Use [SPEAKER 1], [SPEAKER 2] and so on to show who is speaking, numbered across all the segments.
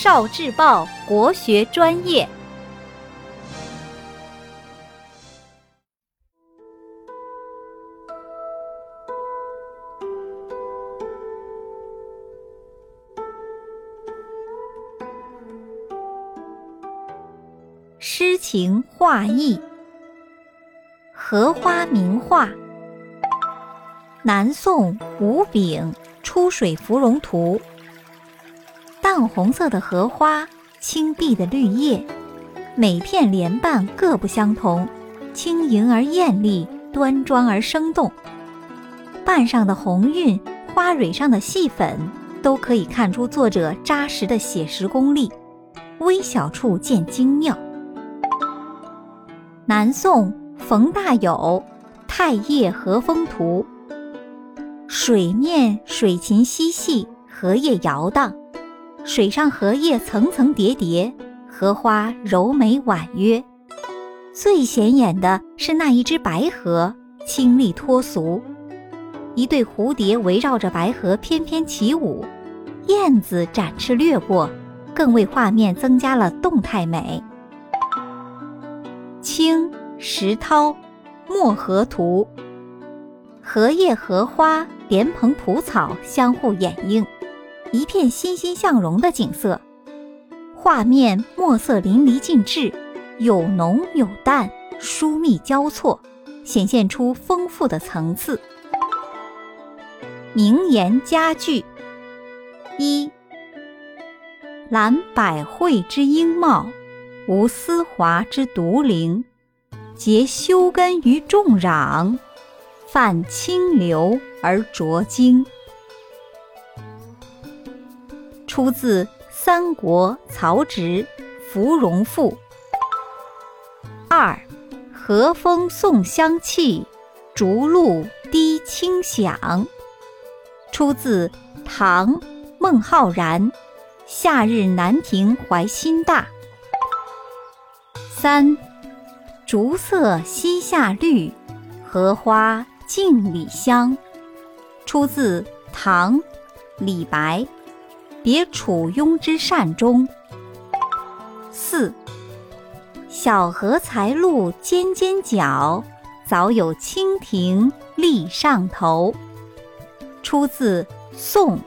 [SPEAKER 1] 少智报国学专业。诗情画意，荷花名画。南宋吴炳《出水芙蓉图》，淡红色的荷花，青碧的绿叶，每片莲瓣各不相同，轻盈而艳丽，端庄而生动。瓣上的红晕，花蕊上的细粉，都可以看出作者扎实的写实功力，微小处见精妙。南宋冯大有《太液荷风图》，水面水禽嬉戏，荷叶摇荡，水上荷叶层层叠叠，荷花柔美婉约。最显眼的是那一只白荷，清丽脱俗，一对蝴蝶围绕着白荷翩翩起舞，燕子展翅掠过，更为画面增加了动态美。清石涛《墨荷图》，荷叶、荷花、莲蓬、蒲草相互掩映，一片欣欣向荣的景色。画面墨色淋漓尽致，有浓有淡，疏密交错，显现出丰富的层次。名言佳句：一，揽百卉之英茂。无丝滑之独灵，结修根于众壤，泛清流而浊精。出自三国曹植《芙蓉赋》。二，和风送香气，竹露滴清响。出自唐孟浩然《夏日南亭怀辛大》。三，竹色西下绿，荷花镜里香。出自唐李白《别楚雍之善终》。四，小荷才露尖尖角，早有蜻蜓立上头。出自宋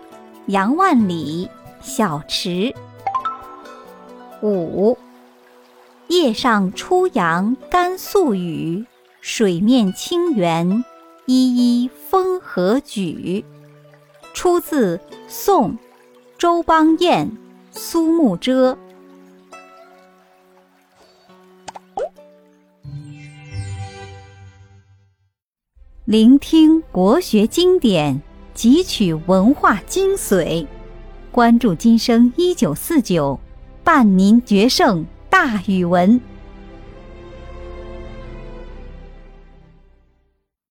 [SPEAKER 1] 杨万里《小池》。五。叶上初阳甘肃雨，水面清圆，依依风和举。出自宋周邦彦《苏幕遮》。聆听国学经典，汲取文化精髓，关注今生一九四九，伴您决胜。大语文。